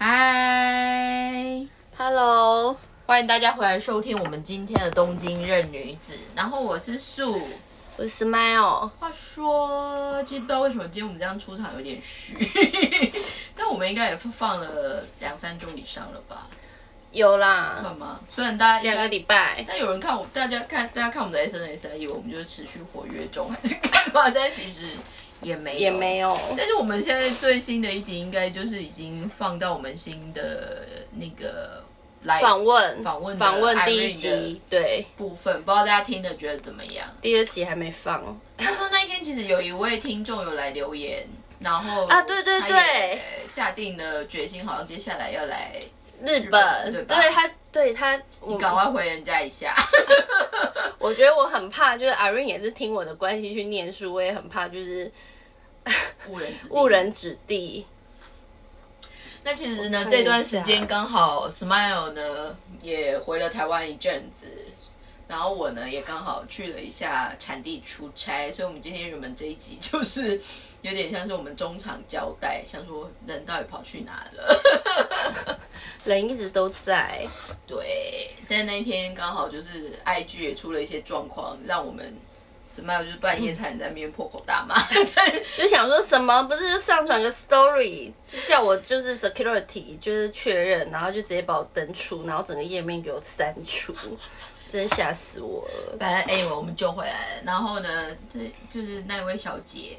嗨，Hello，欢迎大家回来收听我们今天的东京任女子。然后我是素，我是 Smile。话说，其实不知道为什么今天我们这样出场有点虚，但我们应该也放了两三周以上了吧？有啦，算吗？虽然大家两个礼拜，但有人看我，大家看大家看我们的 SNS，以为我们就是持续活跃中还是干嘛？但其实。也没也没有，但是我们现在最新的一集应该就是已经放到我们新的那个来访问。访问访问第一集对。部分，不知道大家听的觉得怎么样？第二集还没放。他说那一天其实有一位听众有来留言，然后啊对对对，下定了决心，好像接下来要来日本，对他对他，你赶快回人家一下。我觉得我很怕，就是阿瑞也是听我的关系去念书，我也很怕就是。误人误人子弟。那其实呢，这段时间刚好 Smile 呢也回了台湾一阵子，然后我呢也刚好去了一下产地出差，所以我们今天原本这一集 就是有点像是我们中场交代，想说人到底跑去哪了？人一直都在，对，但那一天刚好就是 IG 也出了一些状况，让我们。Smile 就是半夜差点在面破口大骂，就想说什么不是就上传个 story，就叫我就是 security 就是确认，然后就直接把我登出，然后整个页面给我删除，真吓死我了。反正哎，我们救回来了。然后呢，这就是那位小姐，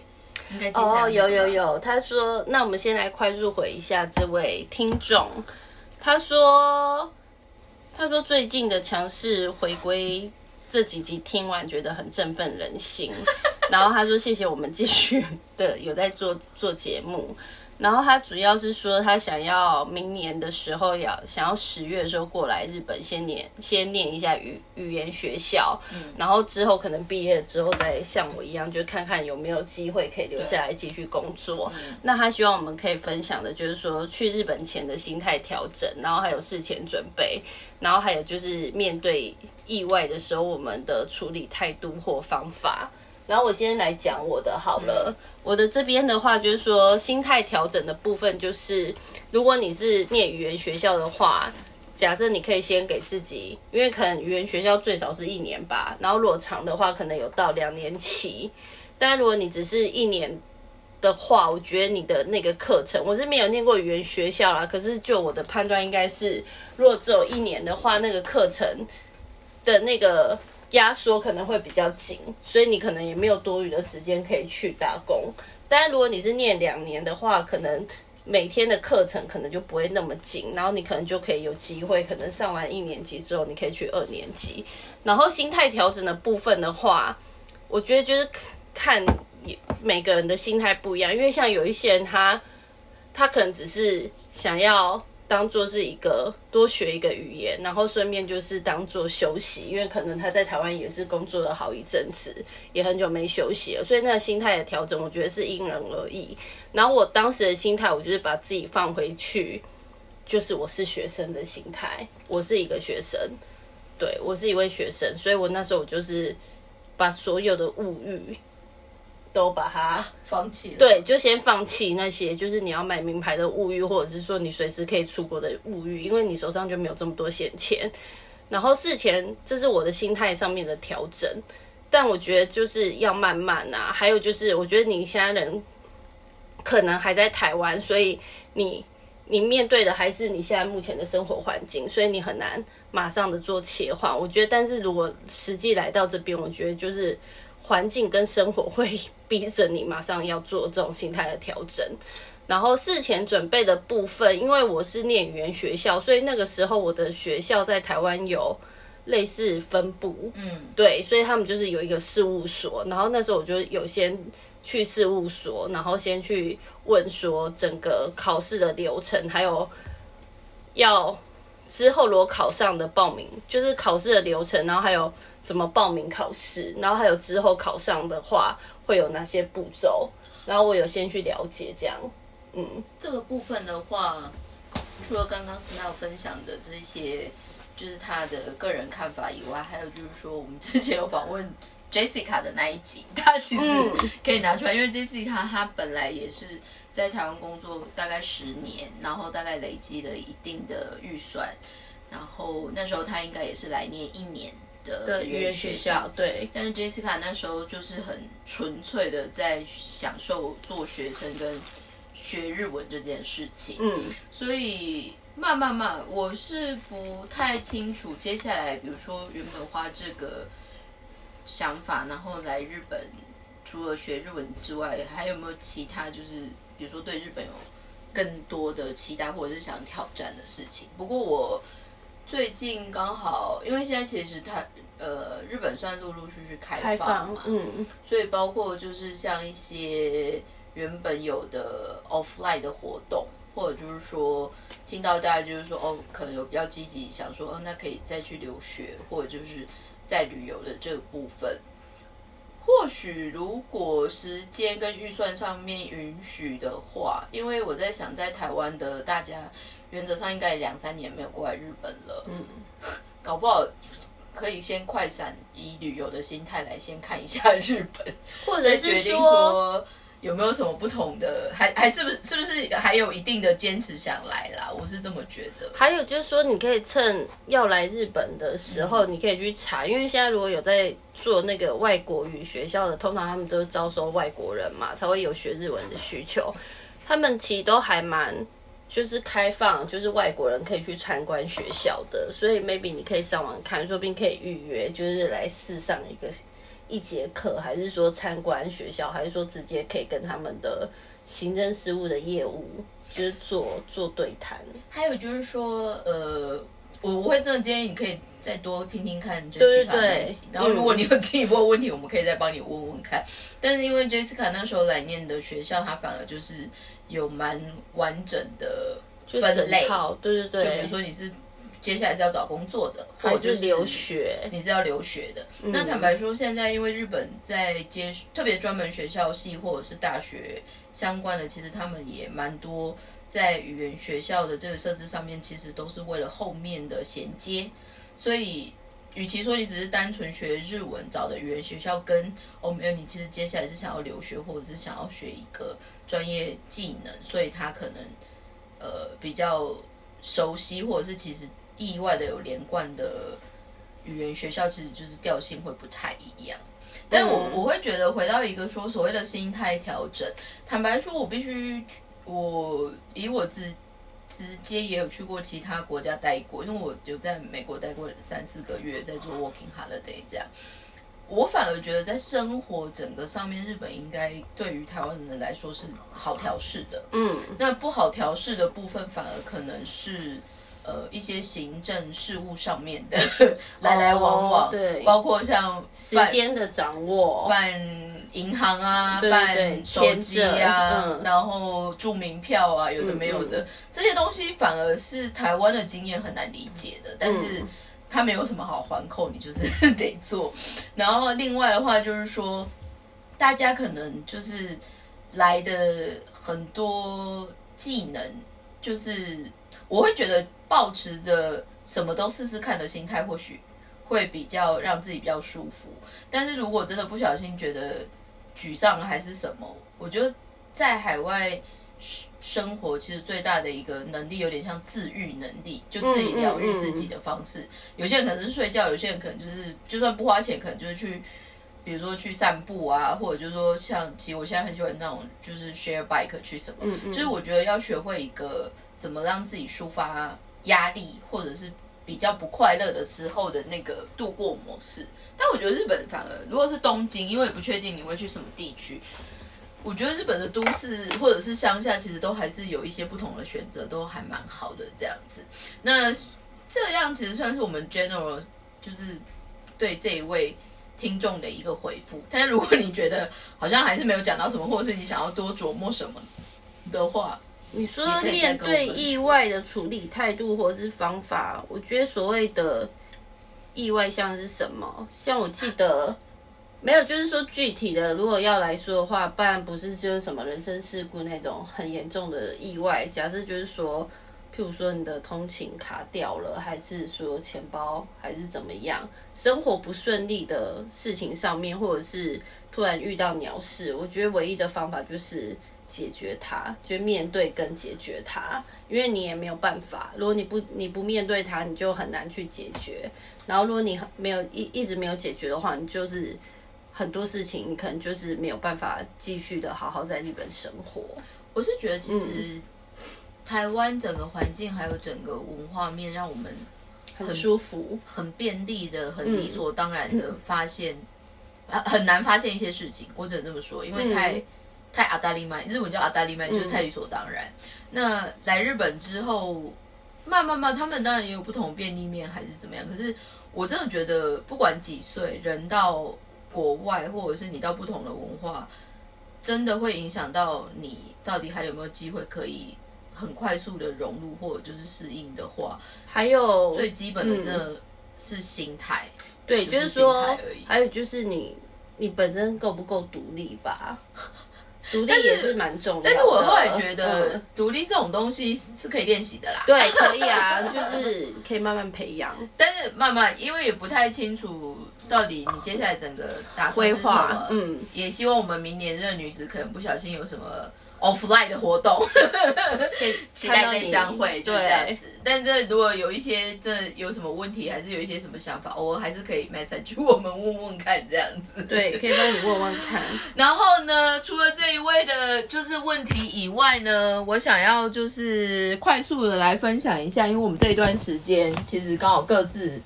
应该哦有有有，他说那我们先来快速回一下这位听众，他说他说最近的强势回归。这几集听完觉得很振奋人心，然后他说谢谢我们继续的有在做做节目，然后他主要是说他想要明年的时候要想要十月的时候过来日本先念先念一下语语言学校，然后之后可能毕业之后再像我一样就看看有没有机会可以留下来继续工作。那他希望我们可以分享的就是说去日本前的心态调整，然后还有事前准备，然后还有就是面对。意外的时候，我们的处理态度或方法。然后我先来讲我的好了。我的这边的话，就是说心态调整的部分，就是如果你是念语言学校的话，假设你可以先给自己，因为可能语言学校最少是一年吧，然后如果长的话，可能有到两年期。但如果你只是一年的话，我觉得你的那个课程，我是没有念过语言学校啦。可是就我的判断，应该是如果只有一年的话，那个课程。的那个压缩可能会比较紧，所以你可能也没有多余的时间可以去打工。但，如果你是念两年的话，可能每天的课程可能就不会那么紧，然后你可能就可以有机会，可能上完一年级之后，你可以去二年级。然后心态调整的部分的话，我觉得就是看每个人的心态不一样，因为像有一些人，他他可能只是想要。当做是一个多学一个语言，然后顺便就是当做休息，因为可能他在台湾也是工作了好一阵子，也很久没休息了，所以那个心态的调整，我觉得是因人而异。然后我当时的心态，我就是把自己放回去，就是我是学生的心态，我是一个学生，对我是一位学生，所以我那时候我就是把所有的物欲。都把它放弃了，对，就先放弃那些，就是你要买名牌的物欲，或者是说你随时可以出国的物欲，因为你手上就没有这么多闲钱。然后事前，这是我的心态上面的调整，但我觉得就是要慢慢啊。还有就是，我觉得你现在人可能还在台湾，所以你你面对的还是你现在目前的生活环境，所以你很难马上的做切换。我觉得，但是如果实际来到这边，我觉得就是。环境跟生活会逼着你马上要做这种心态的调整，然后事前准备的部分，因为我是念语言学校，所以那个时候我的学校在台湾有类似分部，嗯，对，所以他们就是有一个事务所，然后那时候我就有先去事务所，然后先去问说整个考试的流程，还有要之后如果考上的报名，就是考试的流程，然后还有。怎么报名考试？然后还有之后考上的话会有哪些步骤？然后我有先去了解这样。嗯，这个部分的话，除了刚刚 Smile 分享的这些，就是他的个人看法以外，还有就是说，我们之前有访问 Jessica 的那一集，他其实可以拿出来，因为 Jessica 她本来也是在台湾工作大概十年，然后大概累积了一定的预算，然后那时候他应该也是来念一年的语言学校，对。但是 Jessica 那时候就是很纯粹的在享受做学生跟学日文这件事情，嗯，所以。慢慢慢，我是不太清楚接下来，比如说原本花这个想法，然后来日本，除了学日文之外，还有没有其他就是比如说对日本有更多的期待，或者是想挑战的事情？不过我最近刚好，因为现在其实它呃日本算陆陆续续开放嘛，嗯，所以包括就是像一些原本有的 offline 的活动。或者就是说，听到大家就是说，哦，可能有比较积极想说，哦，那可以再去留学，或者就是在旅游的这个部分。或许如果时间跟预算上面允许的话，因为我在想，在台湾的大家原则上应该两三年没有过来日本了，嗯，搞不好可以先快闪，以旅游的心态来先看一下日本，或者是说。有没有什么不同的？还还是不是是不是还有一定的坚持想来啦？我是这么觉得。还有就是说，你可以趁要来日本的时候，你可以去查，因为现在如果有在做那个外国语学校的，通常他们都是招收外国人嘛，才会有学日文的需求。他们其实都还蛮就是开放，就是外国人可以去参观学校的，所以 maybe 你可以上网看，说不定可以预约，就是来试上一个。一节课，还是说参观学校，还是说直接可以跟他们的行政事务的业务，就是做做对谈。还有就是说，呃，我我会真的建议你可以再多听听看 Jessica 那集，然后如果你有进一步的问题，我们可以再帮你问问看。但是因为 Jessica 那时候来念的学校，它反而就是有蛮完整的分类，对对对，就比如说你是。接下来是要找工作的，或者是留学，你是要留学的。那坦白说，现在因为日本在接特别专门学校系或者是大学相关的，其实他们也蛮多在语言学校的这个设置上面，其实都是为了后面的衔接。所以，与其说你只是单纯学日文找的语言学校，跟哦没有，你其实接下来是想要留学或者是想要学一个专业技能，所以他可能呃比较熟悉，或者是其实。意外的有连贯的语言学校，其实就是调性会不太一样。但我我会觉得回到一个说所谓的心态调整，坦白说，我必须我以我直直接也有去过其他国家待过，因为我有在美国待过三四个月，在做 working holiday 这样。我反而觉得在生活整个上面，日本应该对于台湾人来说是好调试的。嗯，那不好调试的部分，反而可能是。呃，一些行政事务上面的 来来往往，对，包括像时间的掌握、办银行啊、办手机啊，然后住名票啊，有的没有的这些东西，反而是台湾的经验很难理解的。但是它没有什么好环扣，你就是 得做。然后另外的话，就是说大家可能就是来的很多技能，就是我会觉得。保持着什么都试试看的心态，或许会比较让自己比较舒服。但是如果真的不小心觉得沮丧还是什么，我觉得在海外生活，其实最大的一个能力有点像自愈能力，就自己疗愈自己的方式。有些人可能是睡觉，有些人可能就是就算不花钱，可能就是去，比如说去散步啊，或者就是说像，其实我现在很喜欢那种就是 share bike 去什么，就是我觉得要学会一个怎么让自己抒发。压力或者是比较不快乐的时候的那个度过模式，但我觉得日本反而如果是东京，因为不确定你会去什么地区，我觉得日本的都市或者是乡下，其实都还是有一些不同的选择，都还蛮好的这样子。那这样其实算是我们 general 就是对这一位听众的一个回复。但是如果你觉得好像还是没有讲到什么，或者是你想要多琢磨什么的话。你说面对意外的处理态度或者是方法，我觉得所谓的意外像是什么？像我记得没有，就是说具体的，如果要来说的话，不然不是就是什么人身事故那种很严重的意外。假设就是说，譬如说你的通勤卡掉了，还是说钱包还是怎么样，生活不顺利的事情上面，或者是突然遇到鸟事，我觉得唯一的方法就是解决它，就面对跟解决它，因为你也没有办法，如果你不你不面对它，你就很难去解决。然后如果你没有一一直没有解决的话，你就是很多事情你可能就是没有办法继续的好好在日本生活。我是觉得其实。台湾整个环境还有整个文化面，让我们很舒服、很便利的、很理所当然的发现，很很难发现一些事情。我只能这么说，因为太太阿达利麦，日文叫阿达利麦，就是太理所当然。那来日本之后，慢慢慢，他们当然也有不同便利面，还是怎么样。可是我真的觉得，不管几岁，人到国外，或者是你到不同的文化，真的会影响到你到底还有没有机会可以。很快速的融入或者就是适应的话，还有最基本的，这是心态。对，就是说，还有就是你你本身够不够独立吧？独立也是蛮重要。但是我后来觉得，独立这种东西是可以练习的啦。对，可以啊，就是可以慢慢培养。但是慢慢，因为也不太清楚到底你接下来整个打规划。嗯，也希望我们明年这女子可能不小心有什么。Offline 的活动，期待再相会，就这样子。但这如果有一些这有什么问题，还是有一些什么想法，我还是可以 message 我们问问看，这样子。对，可以帮你问问看。然后呢，除了这一位的就是问题以外呢，我想要就是快速的来分享一下，因为我们这一段时间其实刚好各自。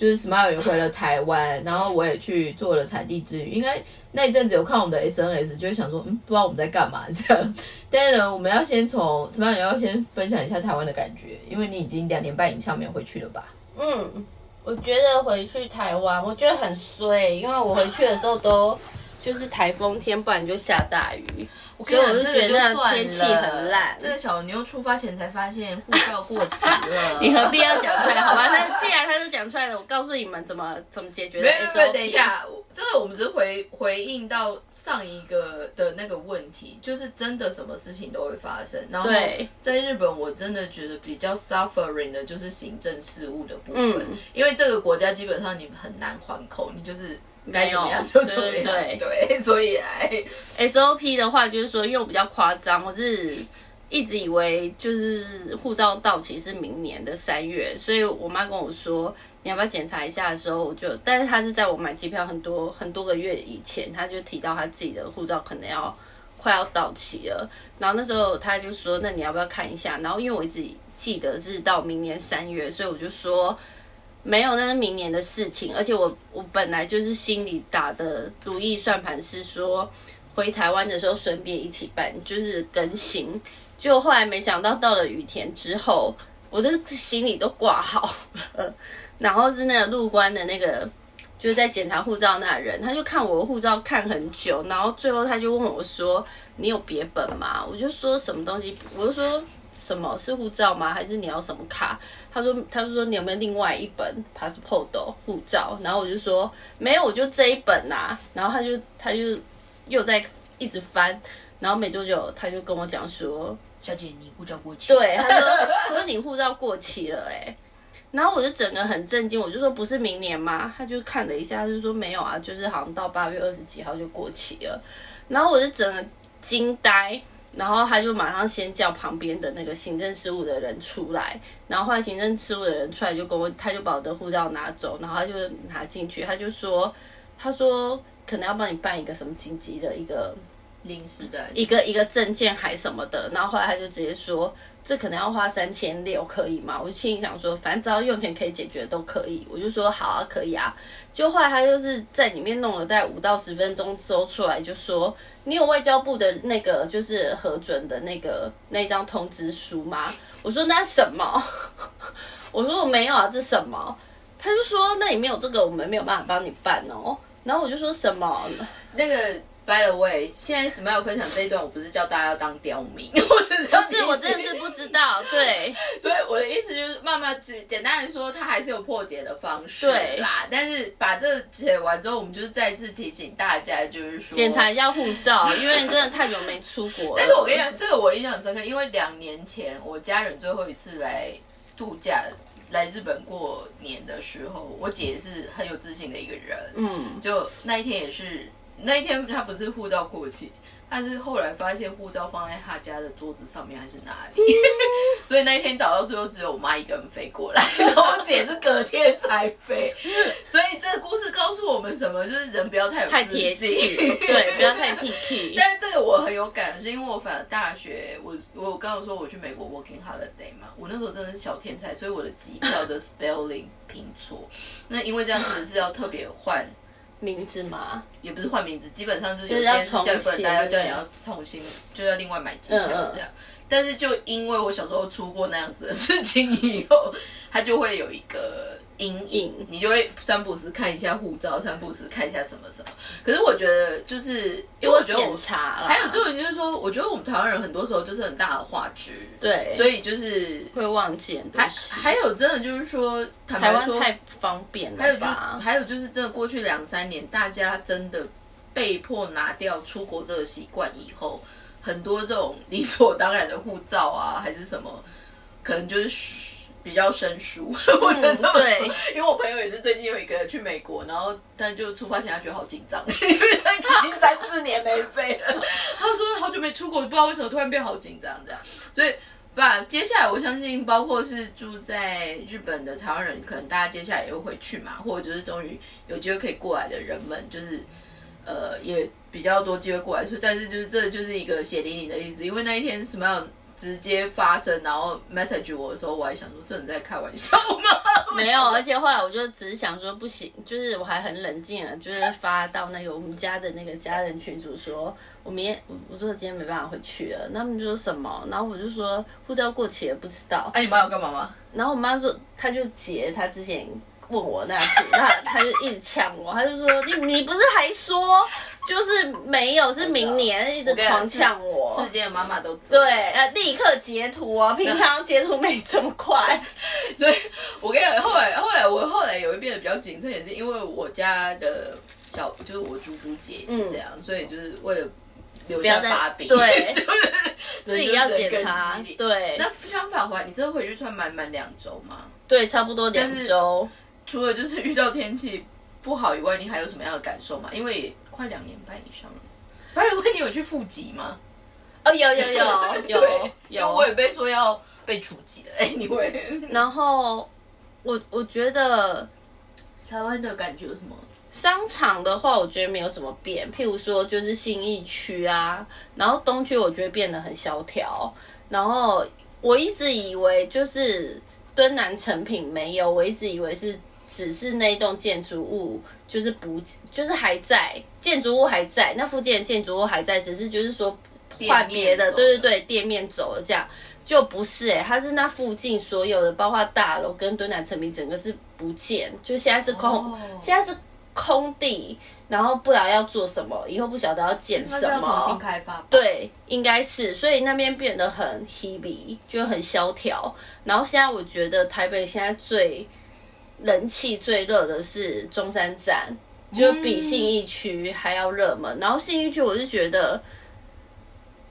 就是 Smile 也回了台湾，然后我也去做了产地之旅。应该那一阵子有看我们的 SNS，就会想说，嗯，不知道我们在干嘛这样。但是呢，我们要先从 Smile 要先分享一下台湾的感觉，因为你已经两年半以上没有回去了吧？嗯，我觉得回去台湾，我觉得很衰，因为我回去的时候都就是台风天，不然就下大雨。所以我就觉得天气很烂。这个小牛出发前才发现护照过期了，你何必要讲出来？好吧，那既然他都讲出来了，我告诉你们怎么怎么解决。没有没有，等一下，这个我们只是回回应到上一个的那个问题，就是真的什么事情都会发生。然后在日本，我真的觉得比较 suffering 的就是行政事务的部分，因为这个国家基本上你很难还口，你就是。该怎么样就怎么样，对对，所以哎 SOP 的话就是说，因为我比较夸张，我是一直以为就是护照到期是明年的三月，所以我妈跟我说你要不要检查一下的时候，我就，但是她是在我买机票很多很多个月以前，她就提到她自己的护照可能要快要到期了，然后那时候她就说，那你要不要看一下？然后因为我一直记得是到明年三月，所以我就说。没有，那是明年的事情。而且我我本来就是心里打的如意算盘，是说回台湾的时候顺便一起办，就是更新。就后来没想到到了羽田之后，我的行李都挂好了。然后是那个入关的那个，就是在检查护照那人，他就看我护照看很久，然后最后他就问我说：“你有别本吗？”我就说什么东西，我就说。什么是护照吗？还是你要什么卡？他说，他就说你有没有另外一本 passport 护照？然后我就说没有，我就这一本呐。然后他就他就又在一直翻，然后没多久他就跟我讲说，小姐你护照过期。对，他说他说你护照过期了哎。然后我就整个很震惊，我就说不是明年吗？他就看了一下，就说没有啊，就是好像到八月二十几号就过期了。然后我就整个惊呆。然后他就马上先叫旁边的那个行政事务的人出来，然后后来行政事务的人出来就跟我，他就把我的护照拿走，然后他就拿进去，他就说，他说可能要帮你办一个什么紧急的一个临时的一个一个证件还什么的，然后后来他就直接说。这可能要花三千六，可以吗？我就心里想说，反正只要用钱可以解决都可以，我就说好啊，可以啊。就后来他就是在里面弄了大概五到十分钟之后出来，就说你有外交部的那个就是核准的那个那张通知书吗？我说那什么？我说我没有啊，这什么？他就说那里面有这个，我们没有办法帮你办哦。然后我就说什么那个。By the way，现在 Smile 分享这一段，我不是叫大家要当刁民，我只是我真的是不知道，对，所以我的意思就是，慢慢有，简简单来说，它还是有破解的方式啦。但是把这写完之后，我们就是再次提醒大家，就是说检查一下护照，因为真的太久没出国了。但是我跟你讲，这个我印象深刻，因为两年前我家人最后一次来度假。来日本过年的时候，我姐是很有自信的一个人。嗯，就那一天也是，那一天他不是护照过期。但是后来发现护照放在他家的桌子上面还是哪里，所以那一天找到最后只有我妈一个人飞过来，然后我姐是隔天才飞。所以这个故事告诉我们什么？就是人不要太有太贴心，对，不要太 T T。但是这个我很有感，是因为我反正大学，我我刚刚说我去美国 working holiday 嘛，我那时候真的是小天才，所以我的机票的 spelling 拼错，那因为这样子是要特别换。名字吗？也不是换名字，基本上就是有些教育不能，大家叫你要重新，就要另外买机票这样。但是就因为我小时候出过那样子的事情以后，他就会有一个。阴影，你就会三不时看一下护照，三不时看一下什么什么。可是我觉得，就是因为我觉得我查还有这种就是说，我觉得我们台湾人很多时候就是很大的话剧，对，所以就是会忘记。还还有真的就是说，台湾太方便了吧？还有就是真的过去两三年，大家真的被迫拿掉出国这个习惯以后，很多这种理所当然的护照啊，还是什么，可能就是。比较生疏，我只能这么说，因为我朋友也是最近有一个去美国，然后但就出发前他觉得好紧张，因为他已经三四年没飞了。他说好久没出国，不知道为什么突然变好紧张这样。所以，把接下来我相信，包括是住在日本的台湾人，可能大家接下来也会回去嘛，或者就是终于有机会可以过来的人们，就是呃也比较多机会过来。所以，但是就是这就是一个血淋淋的例子，因为那一天什么样？直接发生，然后 message 我的时候，我还想说，这人在开玩笑吗？没有，而且后来我就只是想说，不行，就是我还很冷静啊，就是发到那个我们家的那个家人群组，说我明天，我说今天没办法回去了。他们就说什么？然后我就说护照过期了，不知道。哎，你妈要干嘛吗？然后我妈说，她就截她之前。问我那句，那他就一直呛我，他就说你你不是还说就是没有是明年，一直狂呛我。世界妈妈都对，呃，立刻截图啊，平常截图没这么快，所以我跟你讲，后来后来我后来有一变得比较谨慎，也是因为我家的小就是我姑姑姐是这样，所以就是为了留下把柄，对，就是自己要检查，对。那相反回来，你真的回去穿满满两周吗？对，差不多两周。除了就是遇到天气不好以外，你还有什么样的感受吗？因为快两年半以上了。白宇问你有去复籍吗？哦，有有有有有，我也被说要被处级的。哎，你会？然后我我觉得台湾的感觉有什么？商场的话，我觉得没有什么变。譬如说，就是信义区啊，然后东区我觉得变得很萧条。然后我一直以为就是敦南成品没有，我一直以为是。只是那一栋建筑物就是不就是还在，建筑物还在，那附近的建筑物还在，只是就是说换别的，对对对，店面走了这样，就不是哎，它是那附近所有的，包括大楼跟敦南成品整个是不见，就现在是空，现在是空地，然后不知道要做什么，以后不晓得要建什么，重新开发，对，应该是，所以那边变得很 heavy，就很萧条，然后现在我觉得台北现在最。人气最热的是中山站，就比信义区还要热门。然后信义区，我是觉得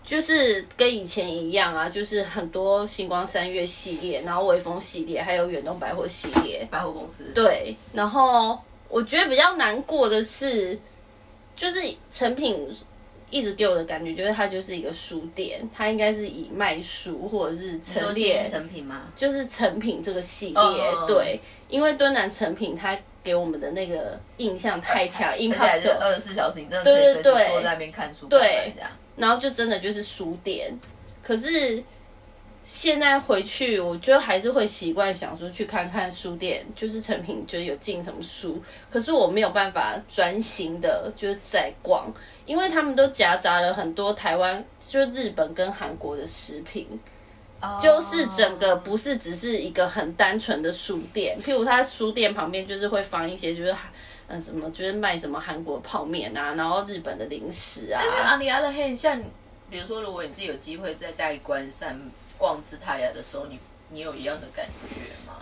就是跟以前一样啊，就是很多星光三月系列，然后微风系列，还有远东百货系列，百货公司。对，然后我觉得比较难过的是，就是成品。一直给我的感觉就是它就是一个书店，它应该是以卖书或者是陈列成品吗？就是成品这个系列，对，因为敦南成品它给我们的那个印象太强，而且就二十四小时，你真的可以随时坐在那边看书，对，然后就真的就是书店，可是。现在回去，我觉得还是会习惯想说去看看书店，就是成品就有进什么书。可是我没有办法专心的，就是在逛，因为他们都夹杂了很多台湾，就日本跟韩国的食品，就是整个不是只是一个很单纯的书店。譬如他书店旁边就是会放一些，就是嗯什么，就是卖什么韩国泡面啊，然后日本的零食啊。阿里黑，像比如说，如果你自己有机会在代官上。逛姿泰雅的时候，你你有一样的感觉吗？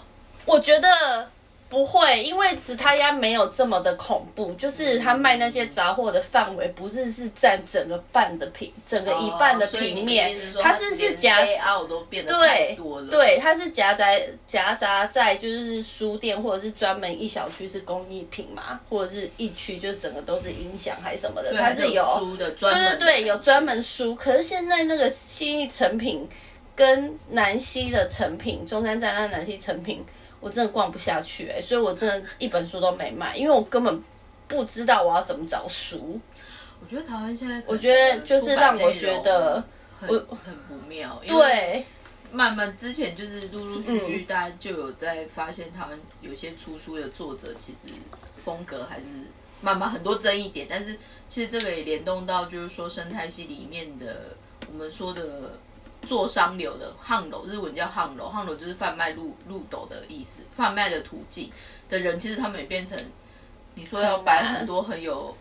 我觉得不会，因为直他鸭没有这么的恐怖，就是他卖那些杂货的范围不是是占整个半的平，整个一半的平面，它是是夹 out 都变得太对多了，对，它是夹杂夹杂在就是书店或者是专门一小区是工艺品嘛，或者是一区就整个都是音响还是什么的，它是有书的专对对对，有专门书。可是现在那个新义成品跟南溪的成品，中山站那南溪成品，我真的逛不下去哎、所以我真的一本书都没买，因为我根本不知道我要怎么找书。我觉得台湾现在，我觉得就是让我觉得很很不妙，因为对，慢慢之前就是陆陆续续嗯大家就有在发现台湾有些出书的作者其实风格还是慢慢很多争议点，但是其实这个也联动到就是说生态系里面的我们说的做商流的巷楼，日文叫巷楼，巷楼就是贩卖路路斗的意思，贩卖的途径的人，其实他们也变成你说要摆很多很有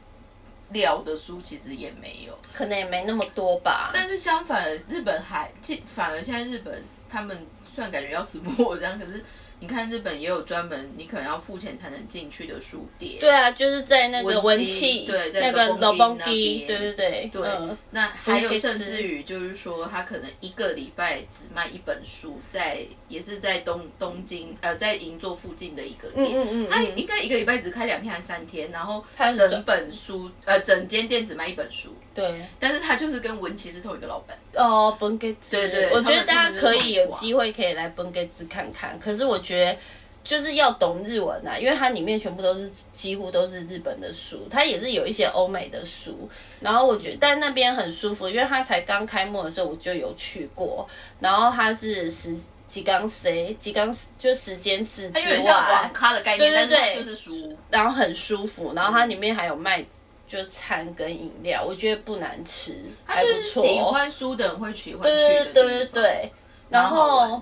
料的书，其实也没有。可能也没那么多吧。但是相反，日本还，反而现在日本他们虽然感觉要死不活这样，可是你看日本也有专门你可能要付钱才能进去的书店。对啊，就是在那个文气，对在那个那机，边对对对，对，嗯那还有甚至于就是说，他可能一个礼拜只卖一本书，在也是在东东京呃，在银座附近的一个店，嗯嗯嗯他嗯应该一个礼拜只开两天还是三天，然后他整本书呃整间店只卖一本书，对。但是他就是跟文琪是同一个老板。哦，本给子，对对我觉得大家可以有机会可以来本给子看看。可是我觉得就是要懂日文啊，因为它里面全部都是几乎都是日本的书，它也是有一些欧美的书。然后我觉得，但那边很舒服，因为它才刚开幕的时候我就有去过，然后它是十几缸 C 几缸就时间制之外网，咖的概念，对对对就是书。然后很舒服，然后它里面还有卖。就餐跟饮料，我觉得不难吃，他就是还不错。喜欢书的人会喜欢去对的对对对对。然后。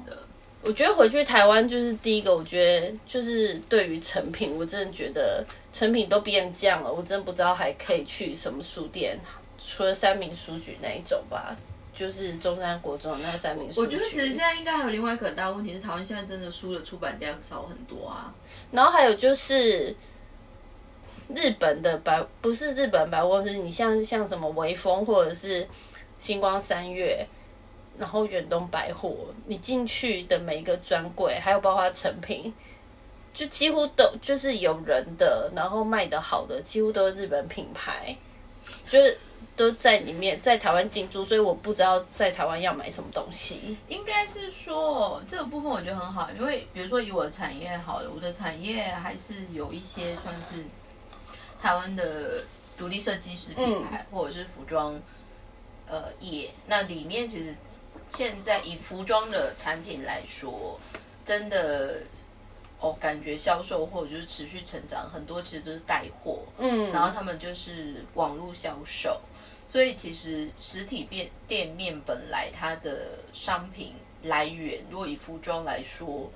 我觉得回去台湾就是第一个，我觉得就是对于成品，我真的觉得成品都变这样了，我真的不知道还可以去什么书店，除了三明书局那一种吧，就是中山国中的那三明书局。我觉得其实现在应该还有另外一个很大问题是，台湾现在真的书的出版量少很多啊。然后还有就是日本的百，不是日本百货公司，你像像什么微风或者是星光三月，然后远东百货，你进去的每一个专柜，还有包括成品，就几乎都就是有人的，然后卖的好的，几乎都是日本品牌，就是都在里面，在台湾进驻，所以我不知道在台湾要买什么东西。应该是说这个部分我觉得很好，因为比如说以我的产业好了，我的产业还是有一些算是台湾的独立设计师品牌、或者是服装呃业，那里面其实现在以服装的产品来说，真的哦感觉销售或者就是持续成长，很多其实都是带货，嗯，然后他们就是网络销售，所以其实实体店店面本来它的商品来源，如果以服装来说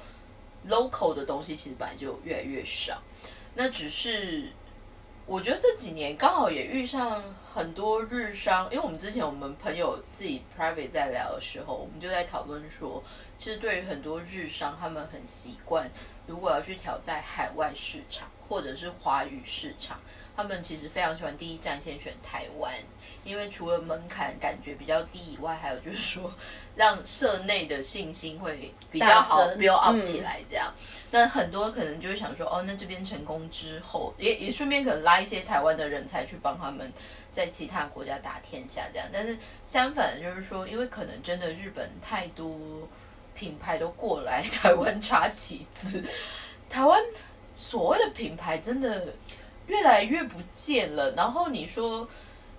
，local 的东西其实本来就越来越少。那只是我觉得这几年刚好也遇上很多日商，因为我们之前我们朋友自己 private 在聊的时候，我们就在讨论说，其实对于很多日商，他们很习惯，如果要去挑战海外市场或者是华语市场，他们其实非常喜欢第一站先选台湾，因为除了门槛感觉比较低以外，还有就是说 让社内的信心会比较好大增 build up 嗯起来这样。那很多可能就会想说，哦，那这边成功之后，也也顺便可能拉一些台湾的人才去帮他们在其他国家打天下这样。但是相反就是说，因为可能真的日本太多品牌都过来台湾插旗子，台湾所谓的品牌真的越来越不见了。然后你说。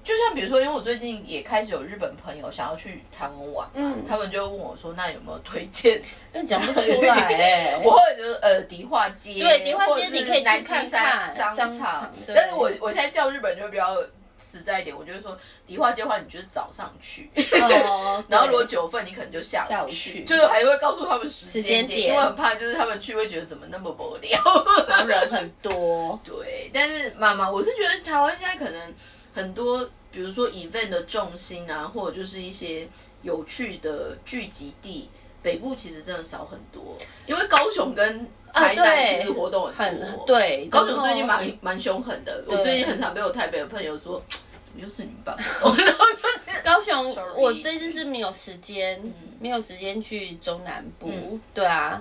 就像比如说，因为我最近也开始有日本朋友想要去台湾玩，嗯。他们就问我说：“那有没有推荐？但讲不出来哎、我就是呃迪化街，对迪化街你可以去南溪看山看商商场。对。但是我我现在叫日本就比较实在一点，我就是说迪化街的话，你就是早上去，哦，然后如果九份你可能就下下午午去，就是还会告诉他们时时间点，点因为很怕就是他们去会觉得怎么那么无聊。然后人很多，对，但是妈妈，我是觉得台湾现在可能很多，比如说 event 的重心啊，或者就是一些有趣的聚集地，北部其实真的少很多，因为高雄跟台南其实活动很多。对，高雄最近蛮蛮凶狠的，我最近很常被我台北的朋友说。怎么又是你办？然后就是 高雄，我这次是没有时间，没有时间去中南部。对啊，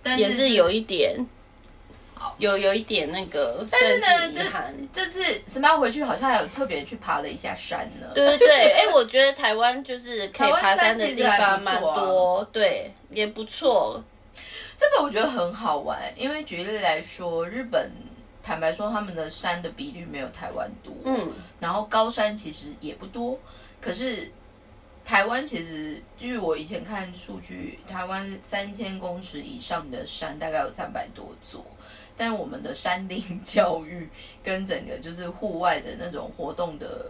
但也是有一点，有有一点那个。但是呢，这这次什么要回去，好像还有特别去爬了一下山呢。对对对，哎，我觉得台湾就是可以爬山的地方蛮多，对，也不错。这个我觉得很好玩，因为举例来说，日本。坦白说，他们的山的比率没有台湾多，嗯，然后高山其实也不多。可是台湾其实，据我以前看数据，台湾三千公尺以上的山大概有三百多座，但我们的山林教育跟整个就是户外的那种活动的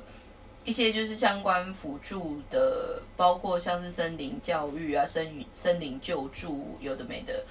一些就是相关辅助的，包括像是森林教育啊、森森林救助，有的没的。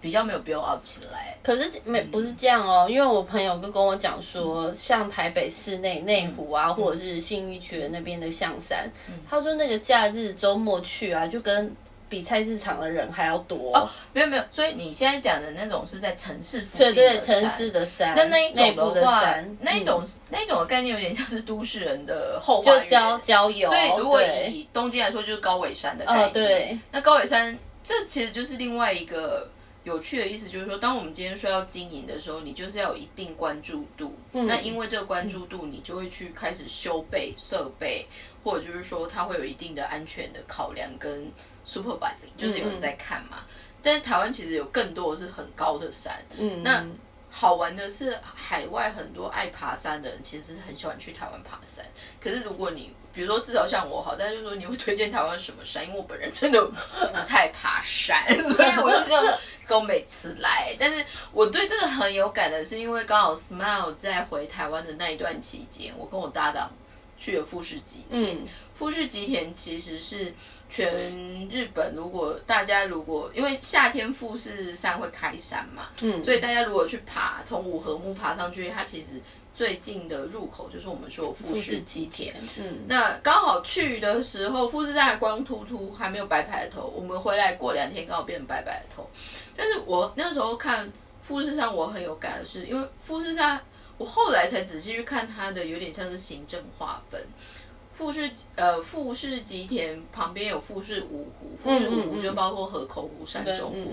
比较没有 build up 起来，可是没不是这样哦，因为我朋友都跟我讲说，像台北市内内湖啊，或者是信义区的那边的象山，他说那个假日周末去啊，就跟比菜市场的人还要多哦。没有没有，所以你现在讲的那种是在城市附近的城市的山，那那一种的话，那一种那一种的概念有点像是都市人的后花园，就郊郊游。所以如果以东京来说，就是高尾山的概念。对，那高尾山这其实就是另外一个。有趣的意思就是说，当我们今天说要经营的时候，你就是要有一定关注度。那因为这个关注度，你就会去开始修备设备，或者就是说，它会有一定的安全的考量跟 supervising，就是有人在看嘛。但是台湾其实有更多的是很高的山。嗯，那好玩的是，海外很多爱爬山的人其实是很喜欢去台湾爬山。可是如果你比如说，至少像我好，但是说你会推荐台湾什么山？因为我本人真的不太爬山，所以我就这样跟每次来。但是我对这个很有感的是，因为刚好 Smile 在回台湾的那一段期间，我跟我搭档去了富士吉田。富士吉田其实是全日本，如果大家如果因为夏天富士山会开山嘛，嗯，所以大家如果去爬，从五合目爬上去，它其实。最近的入口就是我们说富士吉田，嗯，那刚好去的时候，富士山还光秃秃，还没有白白的头。我们回来过两天，刚好变成白白的头。但是我那时候看富士山，我很有感的是，因为富士山，我后来才仔细去看它的，有点像是行政划分。富士呃富士吉田旁边有富士五湖，富士五湖就包括河口湖、山中湖。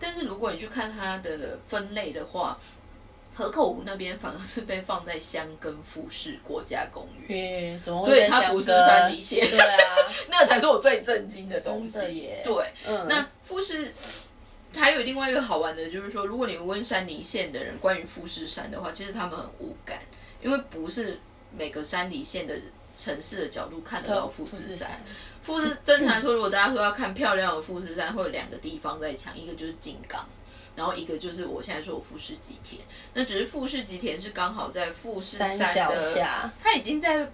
但是如果你去看它的分类的话，河口湖那边反而是被放在香根富士国家公园，所以它不是山梨县。对啊，那才是我最震惊的东西。耶对，嗯那富士还有另外一个好玩的，就是说，如果你问山梨县的人关于富士山的话，其实他们很无感，因为不是每个山梨县的城市的角度看得到富士山。富士正常来说，如果大家说要看漂亮的富士山，会有两个地方在抢，一个就是金刚。然后一个就是我现在说我富士吉田，那只是富士吉田是刚好在富士山的，它已经在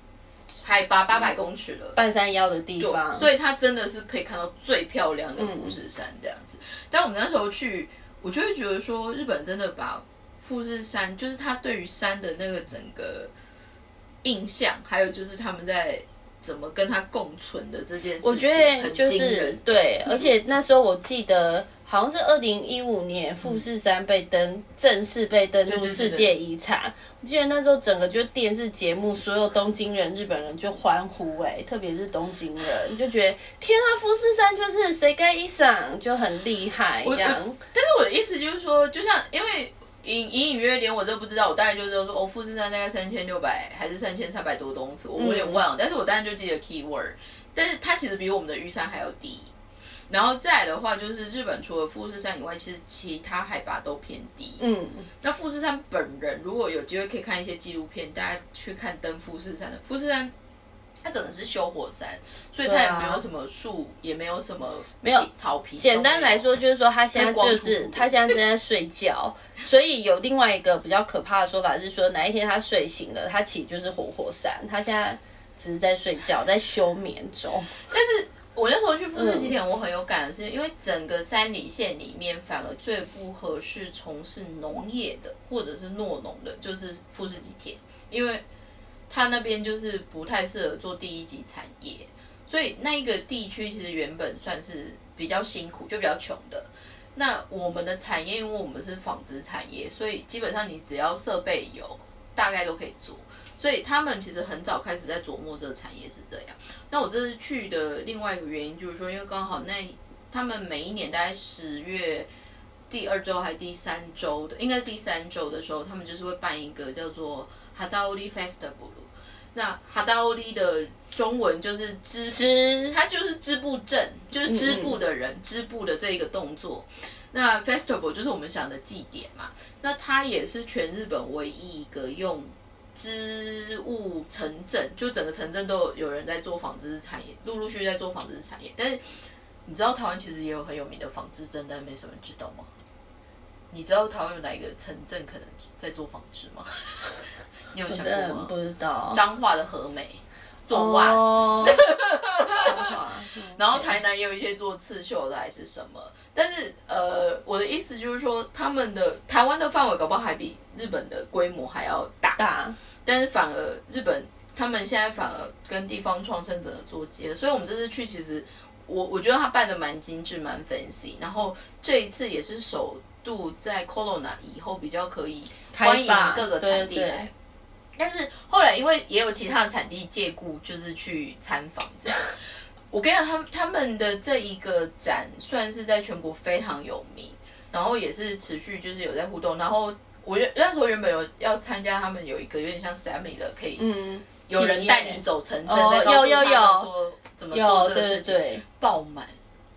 海拔八百公尺了，半山腰的地方，所以它真的是可以看到最漂亮的富士山这样子。但我们那时候去，我就会觉得说，日本真的把富士山，就是它对于山的那个整个印象，还有就是他们在。怎么跟他共存的这件事情，我觉得就是对，而且那时候我记得好像是二零一五年富士山被登正式被登入世界遗产，我记得那时候整个就电视节目，所有东京人、日本人就欢呼哎，特别是东京人就觉得天啊，富士山就是谁该一赏就很厉害这样。但是我的意思就是说，就像因为。隐隐隐约连我这不知道，我大概就知道说，哦，富士山大概三千六百还是三千三百多公尺，我有点忘了。但是我当然就记得 key word，但是它其实比我们的玉山还要低。然后再的话，就是日本除了富士山以外，其实其他海拔都偏低。嗯，那富士山本人如果有机会可以看一些纪录片，大家去看登富士山的富士山。它整个是修火山，所以它也没有什么树，也没有什么没有草皮。简单来说，就是说它现在就是它现在正在睡觉，所以有另外一个比较可怕的说法是说，哪一天它睡醒了，它其实就是活火山，它现在只是在睡觉，在休眠中。但是我那时候去富士吉田，我很有感的是，因为整个山里县里面，反而最不合适从事农业的或者是诺农的，就是富士吉田，因为。它那边就是不太适合做第一级产业，所以那一个地区其实原本算是比较辛苦，就比较穷的。那我们的产业，因为我们是纺织产业，所以基本上你只要设备有，大概都可以做。所以他们其实很早开始在琢磨这个产业是这样。那我这次去的另外一个原因就是说，因为刚好那他们每一年大概十月第二周还第三周的，应该是第三周的时候，他们就是会办一个叫做 Hadaoli Festival。那 Hadaoli 的中文就是织织，它就是织布阵，就是织布的人织布的这一个动作。那 Festival 就是我们想的祭典嘛。那它也是全日本唯一一个用织物城镇，就整个城镇都有有人在做纺织产业，陆陆续续在做纺织产业。但是你知道台湾其实也有很有名的纺织镇，但没什么人知道吗？你知道台湾有哪一个城镇可能在做纺织吗？你有想过吗？不知道。彰化的和美做袜子，然后台南也有一些做刺绣的还是什么。但是呃，我的意思就是说，他们的台湾的范围搞不好还比日本的规模还要大。大，但是反而日本他们现在反而跟地方创生者做结合，所以我们这次去其实我我觉得他办的蛮精致，蛮 fancy。然后这一次也是首度在 Corona 以后比较可以欢迎各个产地来。但是后来因为也有其他的产地借故，就是去参访这样。我跟你讲，他们他们的这一个展算是在全国非常有名，然后也是持续就是有在互动。然后我原那时候原本有要参加他们有一个有点像 Sammy 的，可以嗯有人带你走城镇，有有有说怎么做这个事情，爆满。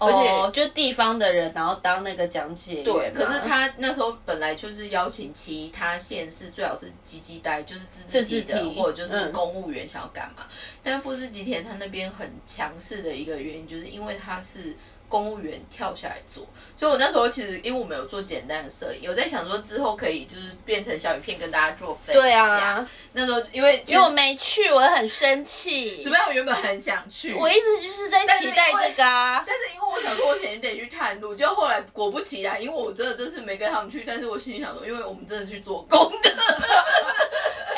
而且就地方的人，然后当那个讲解员。对，可是他那时候本来就是邀请其他县市，最好是吉吉代，就是自治体的，或者就是公务员想要干嘛。但富士吉田他那边很强势的一个原因，就是因为他是。公务员跳下来做，所以我那时候其实因为我们有做简单的摄影，有在想说之后可以就是变成小影片跟大家做分享。对啊，那时候因为因为我没去，我很生气。什么样？我原本很想去，我一直就是在期待这个啊。但是因为我想说，我前天得去探路，就后来果不其然，因为我真的这次没跟他们去，但是我心里想说，因为我们真的去做工的。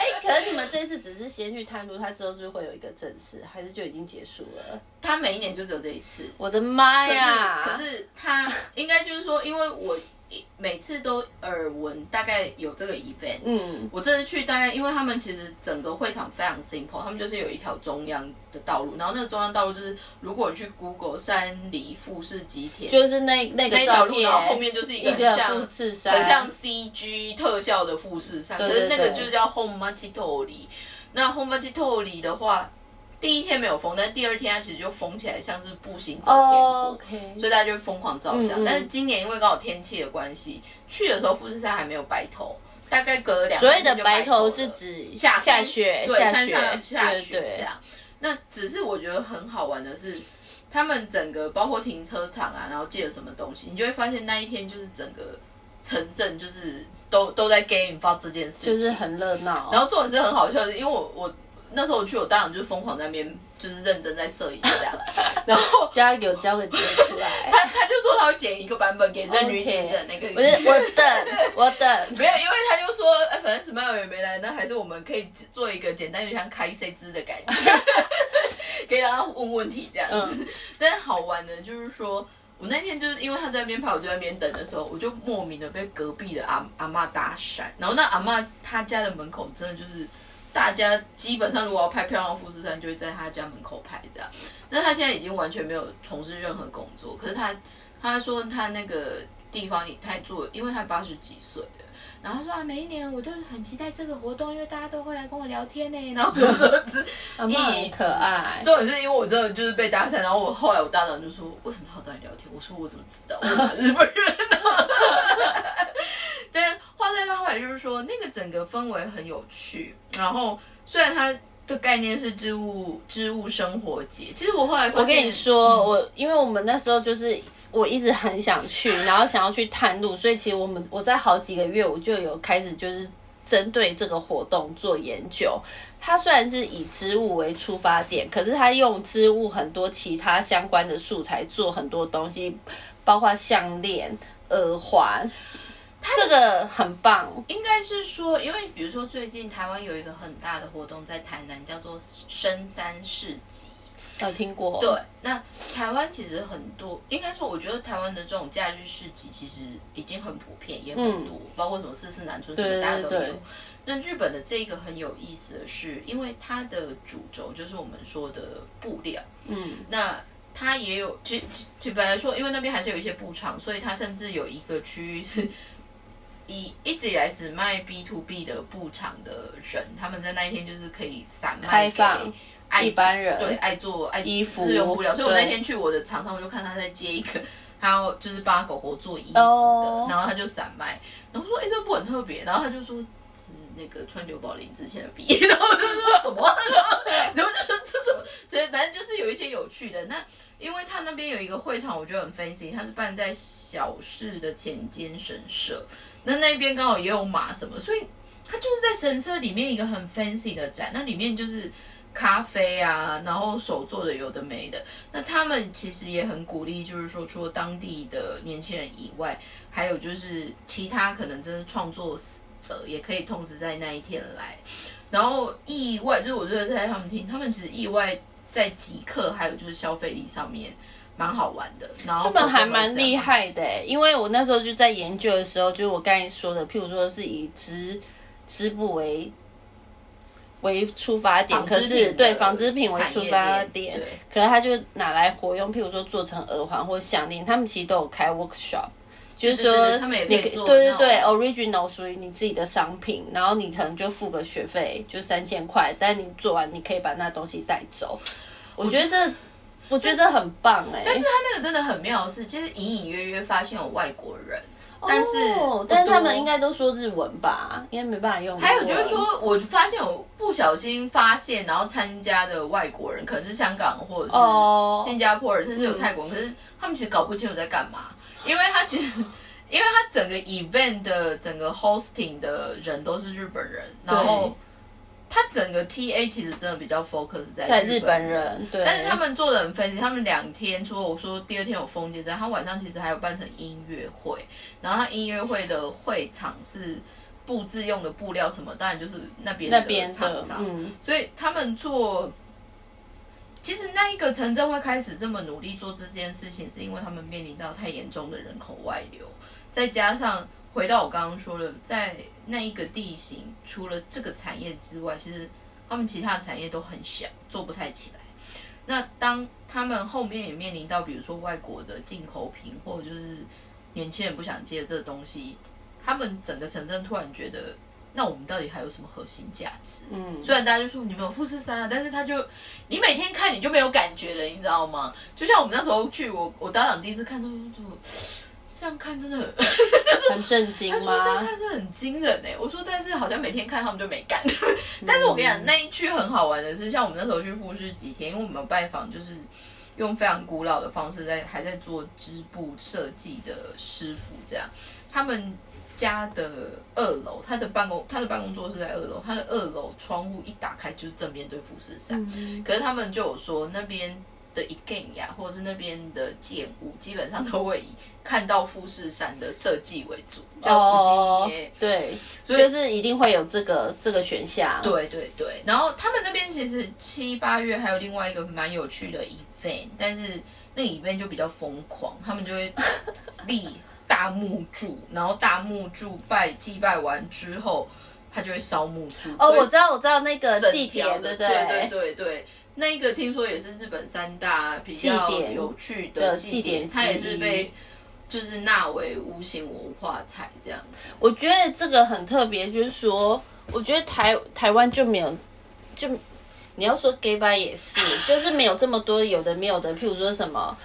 哎，可是你们这次只是先去探路，他之后是会有一个正式，还是就已经结束了？他每一年就只有这一次。我的妈呀！可是他应该就是说，因为我每次都耳闻大概有这个 event，嗯，我这次去大概，因为他们其实整个会场非常 simple，他们就是有一条中央的道路，然后那个中央道路就是如果你去 Google 山梨富士吉田，就是那那个条路，然后后面就是一个很像富士山，很像 CG 特效的富士山，可是那个就叫 Home Machitori，那 Home Machitori 的话。第一天没有封，但第二天它其实就封起来，像是步行者天国，所以大家就疯狂照相。但是今年因为刚好天气的关系，去的时候富士山还没有白头，大概隔了两。所谓的白头是指下下雪，对，山上下雪这样。那只是我觉得很好玩的是，他们整个包括停车场啊，然后借了什么东西，你就会发现那一天就是整个城镇就是都都在 game 发这件事情，就是很热闹。然后重点是很好笑的，因为我我。那时候我去，我当然就是疯狂在那边，就是认真在摄影这样。然后 加有交个截出来，他他就说他会剪一个版本给那女子的那个。不是我等我等，没有，因为他就说，哎，反正 Smile 也没来，那还是我们可以做一个简单，就像开 C 支的感觉，可以让他问问题这样子。但是好玩的，就是说我那天就是因为他在那边拍，我就在那边等的时候，我就莫名的被隔壁的阿阿妈搭讪。然后那阿妈她家的门口真的就是。大家基本上如果要拍漂亮富士山，就会在他家门口拍这样。但他现在已经完全没有从事任何工作。可是他他说他那个地方也他做，因为他八十几岁了。然后他说啊，每一年我都很期待这个活动，因为大家都会来跟我聊天呢。然后怎么怎么之，很可爱。重点是因为我真的就是被搭讪，然后我后来我大长就说为什么要找你聊天？我说我怎么知道？日本人。但话再拉回来，就是说那个整个氛围很有趣。然后虽然它的概念是织物织物生活节，其实我后来我跟你说，我因为我们那时候就是我一直很想去，然后想要去探路，所以其实我们我在好几个月我就有开始就是针对这个活动做研究。它虽然是以织物为出发点，可是它用织物很多其他相关的素材做很多东西，包括项链、耳环。这个很棒，应该是说，因为比如说最近台湾有一个很大的活动在台南，叫做深山市集。有听过。对，那台湾其实很多，应该说，我觉得台湾的这种假日市集其实已经很普遍，也很多，包括什么四四南村什么大家都有。那日本的这个很有意思的是，因为它的主轴就是我们说的布料，嗯，那它也有，其其其本来说，因为那边还是有一些布厂，所以它甚至有一个区域是以一直以来只卖 B to B 的布厂的人，他们在那一天就是可以散卖给一般人对爱做爱衣服日用布料，所以我那天去我的厂商，我就看他在接一个。他要就是帮狗狗做衣服的哦然后他就散卖，然后说：“哎、这个布很特别。”然后他就说：“是那个川久保玲之前的笔。”然后我就说什么？然后就说这什么？这反正就是有一些有趣的。那因为他那边有一个会场，我觉得很 fancy，他是办在小市的前间神社，那那边刚好也有马什么，所以它就是在神社里面一个很 fancy 的展，那里面就是。咖啡啊，然后手做的有的没的，那他们其实也很鼓励，就是说除了当地的年轻人以外，还有就是其他可能真的创作者也可以同时在那一天来。然后意外就是我觉得在他们听，他们其实意外在即刻还有就是消费力上面蛮好玩的。然后他们还蛮厉害的欸，因为我那时候就在研究的时候，就是我刚才说的，譬如说是以织织布为为出发点，可是对纺织品为出发点，可是他就拿来活用，譬如说做成耳环或项链，他们其实都有开 workshop。就是说，你对对对，original 属于你自己的商品，然后你可能就付个学费，就三千块，但你做完你可以把那东西带走。我觉得这，我觉得这很棒哎、但是他那个真的很妙的是，其实隐隐约约发现有外国人，但是哦但是他们应该都说日文吧，应该没办法用。还有就是，说，我发现我不小心发现，然后参加的外国人可能是香港或者哦是新加坡人，甚至有泰国人，可是他们其实搞不清楚在干嘛，因为他其实。因为他整个 event 的整个 hosting 的人都是日本人，然后他整个 TA 其实真的比较 focus 在在日日本人对，但是他们做的很分析，他们两天，除了我说第二天有封街站，他晚上其实还有办成音乐会，然后他音乐会的会场是布置用的布料什么，当然就是那边那边的厂商，嗯，所以他们做。其实那一个城镇会开始这么努力做这件事情，是因为他们面临到太严重的人口外流，再加上回到我刚刚说的，在那一个地形，除了这个产业之外，其实他们其他的产业都很小，做不太起来。那当他们后面也面临到，比如说外国的进口品，或者就是年轻人不想接这个东西，他们整个城镇突然觉得，那我们到底还有什么核心价值？嗯，虽然大家就说你们有富士山啊，但是他就你每天看你就没有感觉了，你知道吗？就像我们那时候去，我我搭档第一次看，都说 这样看真的很，很震惊他说这样吗？看真的很惊人哎、我说但是好像每天看他们就没干，但是我跟你讲那一区很好玩的是，像我们那时候去富士几天，因为我们有拜访就是。用非常古老的方式在还在做织布设计的师傅，这样他们家的二楼，他的办公他的办公桌是在二楼，他的二楼窗户一打开就是正面对富士山。嗯可是他们就有说那边的一根呀，或者是那边的建物，基本上都会以看到富士山的设计为主，叫哦福基耶。，对，所以就是一定会有这个这个选项。对对对，然后他们那边其实七八月还有另外一个蛮有趣的 event，但是那个 event 就比较疯狂，他们就会 立大木柱，然后大木柱拜祭拜完之后，他就会烧木柱。哦，我知道，我知道那个整祭条典，对对对对对，那一个听说也是日本三大比较有趣的的祭典，它也是被就是纳为无形文化财这样子。我觉得这个很特别，就是说，我觉得台台湾就没有，就你要说 gay 吧也是，就是没有这么多有的没有的，譬如说什么。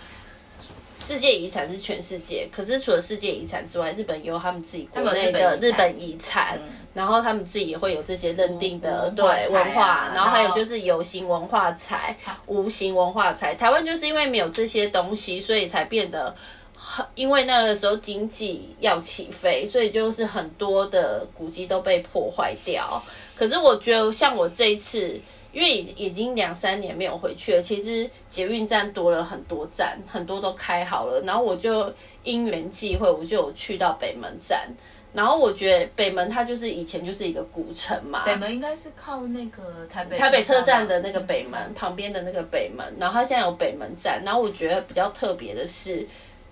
世界遗产是全世界，可是除了世界遗产之外，日本也有他们自己国内的日日本本遗产，嗯然后他们自己也会有这些认定的文对化啊文化，然后还有就是有形文化财、无形文化财。台湾就是因为没有这些东西，所以才变得很，因为那个时候经济要起飞，所以就是很多的古迹都被破坏掉。可是我觉得像我这一次。因为已已经两三年没有回去了，其实捷运站多了很多站，很多都开好了。然后我就因缘际会，我就有去到北门站。然后我觉得北门它就是以前就是一个古城嘛，北门应该是靠那个台北台北车站的那个北门、旁边的那个北门，然后它现在有北门站，然后我觉得比较特别的是，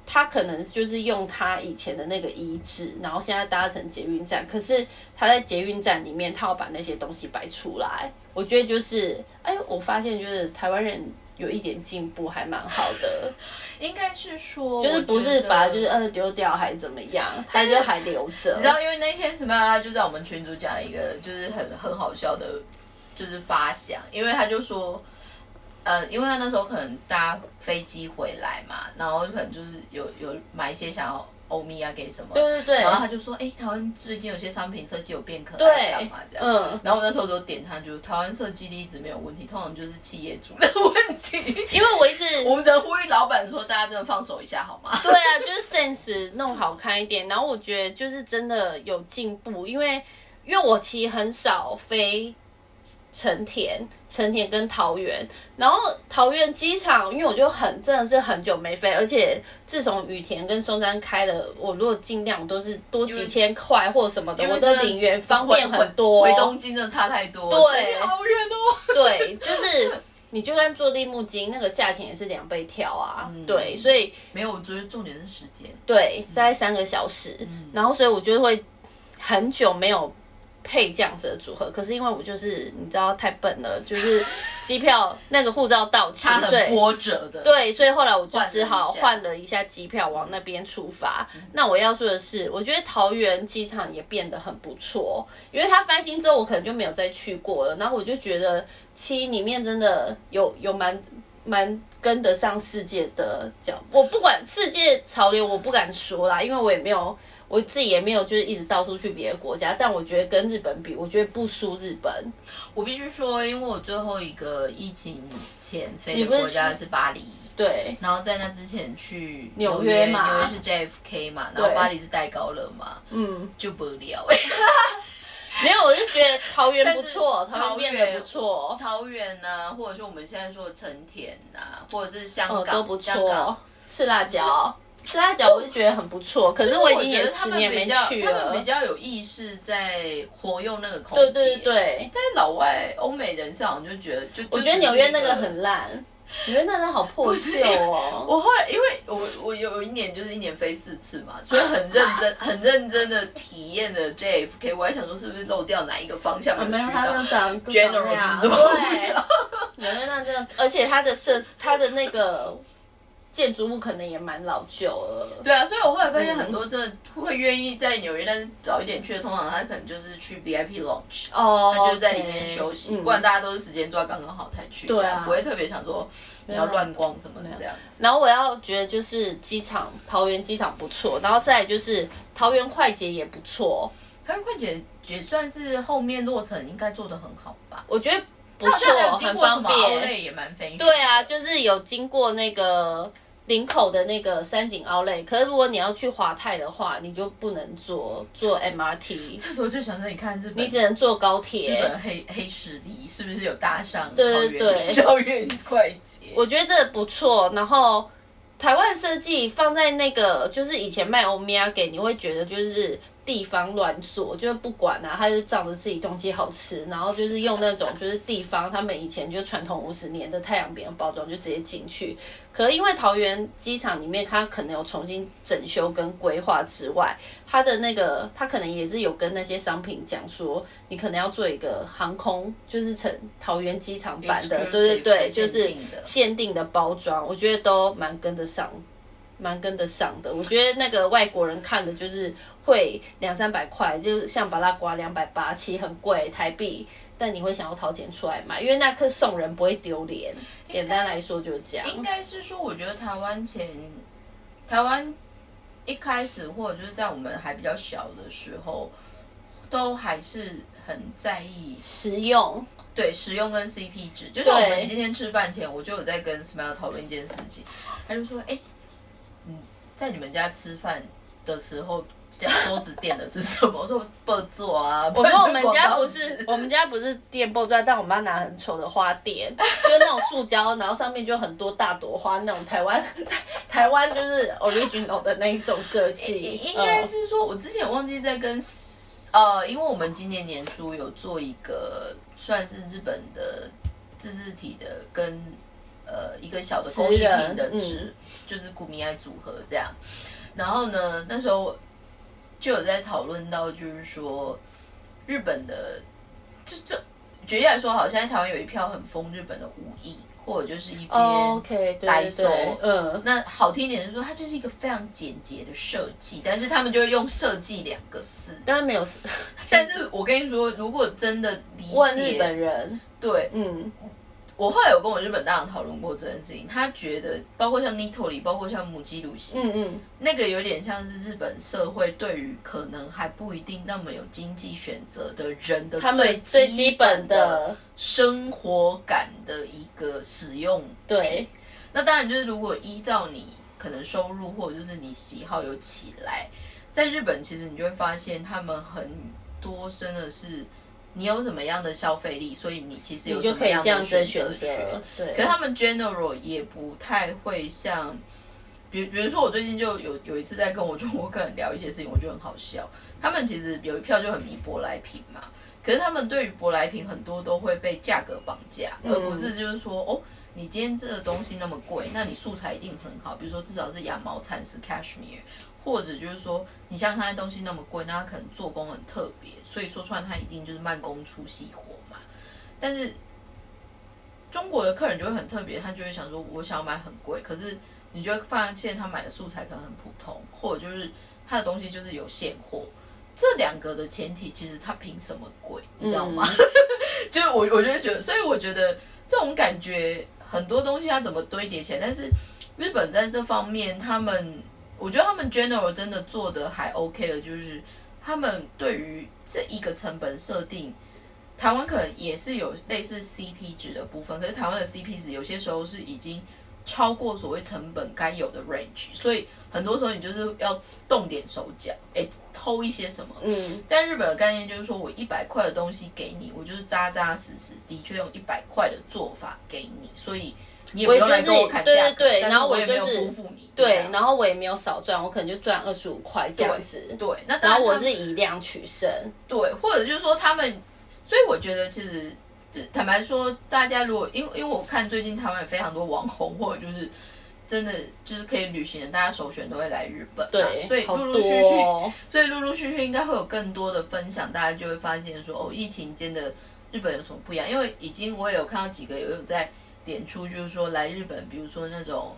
它可能就是用它以前的那个遗址，然后现在搭成捷运站，可是它在捷运站里面，它要把那些东西摆出来，我觉得就是，哎，我发现就是台湾人有一点进步，还蛮好的，应该是说就是不是把就是呃丢掉还是怎么样，它就还留着，你知道，因为那一天 i l 就在我们群主讲一个就是很很好笑的，就是发想，因为他就说，呃，因为他那时候可能搭飞机回来嘛，然后可能就是有有买一些想要欧米啊给什么，对对对，然后他就说，哎、台湾最近有些商品设计有变可爱，对干嘛这样？嗯然后我那时候就点他，就台湾设计力一直没有问题，通常就是企业主的问题。因为我一直 我们只能呼吁老板说，大家真的放手一下好吗？对啊，就是 sense 弄好看一点。然后我觉得就是真的有进步，因为因为我其实很少飞成田、成田跟桃园，然后桃园机场，因为我就很真的是很久没飞，而且自从羽田跟松山开了，我如果尽量都是多几千块或什么的，我都领源方便很多。回东京真的差太多，对好远哦。对，就是你就算坐立木金，那个价钱也是两倍跳啊。对，所以没有，我觉得重点是时间。对，大概三个小时，然后所以我就会很久没有配这样子的组合。可是因为我就是你知道太笨了，就是 机票那个护照到期，它所以很波折的。对，所以后来我就只好换了一下机票往那边出发。那我要说的是，我觉得桃园机场也变得很不错，因为它翻新之后，我可能就没有再去过了。然后我就觉得七里面真的有有蛮蛮跟得上世界的脚。我不管世界潮流，我不敢说啦，因为我也没有。我自己也没有就是一直到处去别的国家，但我觉得跟日本比，我觉得不输日本。我必须说，因为我最后一个疫情前飞的国家是巴黎。对，然后在那之前去纽约嘛纽约是 JFK 嘛，然后巴黎是戴高乐嘛，嗯，就不了。没有，我是觉得桃园不错，桃园也不错。桃园呐、或者是我们现在说的成田呐、或者是香哦，港，都不香港错。吃辣椒，吃辣椒我就觉得很不错，可是我已经也觉得他十年没去了他们比。较有意识在活用那个空对间。对对，但是老外欧美人士好像就觉得，就我觉得纽约那个。很烂，纽约那个好破旧哦。我后来，因为我我有一年就是一年飞四次嘛，所以很认真、很认真的体验了 JFK。我还想说是不是漏掉哪一个方向啊没有，去到它就长 General 就是这么对，纽约那真的，而且它的设，它的那个建筑物可能也蛮老旧了。对啊，所以我后来发现很多真的会愿意在纽约，但是早一点去的，通常他可能就是去 VIP lounge，哦，他就是在里面休息，嗯。不然大家都是时间抓刚刚好才去，对啊。不会特别想说你要乱逛什么的这样子。然后我要觉得就是机场，桃园机场不错，然后再就是桃园快捷也不错，桃园快捷也算是后面落成应该做的很好吧，我觉得不错，很方便。对啊，就是有经过那个林口的那个三井奥莱，可是如果你要去华泰的话，你就不能坐坐 MRT，这时候就想说，你看日本，你只能坐高日铁。本黑黑势力是不是有搭上对对对校园快捷？我觉得这不错。然后台湾设计放在那个，就是以前卖欧米亚给，你会觉得就是地方乱做，就是不管啊，他就仗着自己东西好吃，然后就是用那种就是地方他们以前就传统五十年的太阳饼的包装就直接进去。可是因为桃园机场里面它可能有重新整修跟规划之外，它的那个它可能也是有跟那些商品讲说，你可能要做一个航空，就是成桃园机场版的，对对对，就是限定的包装，我觉得都蛮跟得上，蛮跟得上的。我觉得那个外国人看的就是会两三百块，就是像巴拉瓜两百八，其实很贵台币，但你会想要掏钱出来买，因为那颗送人不会丢脸。简单来说就是这样。应该是说，我觉得台湾前台湾一开始或者就是在我们还比较小的时候，都还是很在意实用，对实用跟 CP 值。就像我们今天吃饭前，我就有在跟 Smile 讨论一件事情，他就说：“哎、嗯，在你们家吃饭的时候，讲桌子垫的是什么？我说不做啊。我说我们家不是我们家不是垫布砖，但我妈拿很丑的花垫，就是那种塑胶，然后上面就很多大朵花那种台湾 台湾就是 original 的那一种设计，应该嗯是说，我之前有忘记在跟呃，因为我们今年年初有做一个算是日本的自制体的跟呃一个小的工艺品的词纸，人就是古米爱组合这样。然后呢，那时候就有在讨论到，就是说日本的，就这举例来说，好，现在台湾有一票很疯日本的武艺，或者就是一边、哦 OK 对呆对对手，嗯，那好听一点是说，它就是一个非常简洁的设计，但是他们就会用“设计”两个字。当然没有 但是我跟你说，如果真的理解日本，人，对嗯，我后来有跟我日本大人讨论过这件事情，他觉得包括像 Nitori，包括像母鸡鲁西，嗯嗯，那个有点像是日本社会对于可能还不一定那么有经济选择的人的他们最基本的的生活感的一个使用对，那当然就是如果依照你可能收入或者就是你喜好有起来，在日本其实你就会发现他们很多真的是你有怎么样的消费力，所以你其实有你就什么样可以这样的子选择权。对，可是他们 general 也不太会像，比比如说我最近就有有一次在跟我中国客人聊一些事情，我觉得很好笑。他们其实有一票就很迷舶来品嘛，可是他们对于舶来品很多都会被价格绑架，嗯而不是就是说哦，你今天这个东西那么贵，那你素材一定很好，比如说至少是羊毛蚕丝 cashmere，或者就是说你像它的东西那么贵，那它可能做工很特别，所以说出来它一定就是慢工出细活嘛。但是中国的客人就会很特别，他就会想说，我想要买很贵，可是你就会发现他买的素材可能很普通，或者就是他的东西就是有现货。这两个的前提，其实他凭什么贵，你知道吗？就是我，我就觉得，所以我觉得这种感觉，很多东西它怎么堆叠起来，但是日本在这方面，他们，我觉得他们 general 真的做的还 OK 的，就是他们对于这一个成本设定，台湾可能也是有类似 CP 值的部分，可是台湾的 CP 值有些时候是已经超过所谓成本该有的 range，所以很多时候你就是要动点手脚，哎，偷一些什么。嗯，但日本的概念就是说，我一百块的东西给你，我就是扎扎实实，的确用一百块的做法给你，所以我也就是用来跟我砍价格，对对对然后我也没有我就是辜负你，对，然后我也没有少赚，我可能就赚二十五块这样子，对，那当然我是以量取胜，对，或者就是说他们，所以我觉得其实，就坦白说，大家如果因为因为我看最近台湾有非常多网红，或者就是真的就是可以旅行的，大家首选都会来日本嘛，对，所以陆陆续续，哦所以陆陆续续应该会有更多的分享，大家就会发现说，哦，疫情间的日本有什么不一样？因为已经我也有看到几个有有在点出，就是说来日本，比如说那种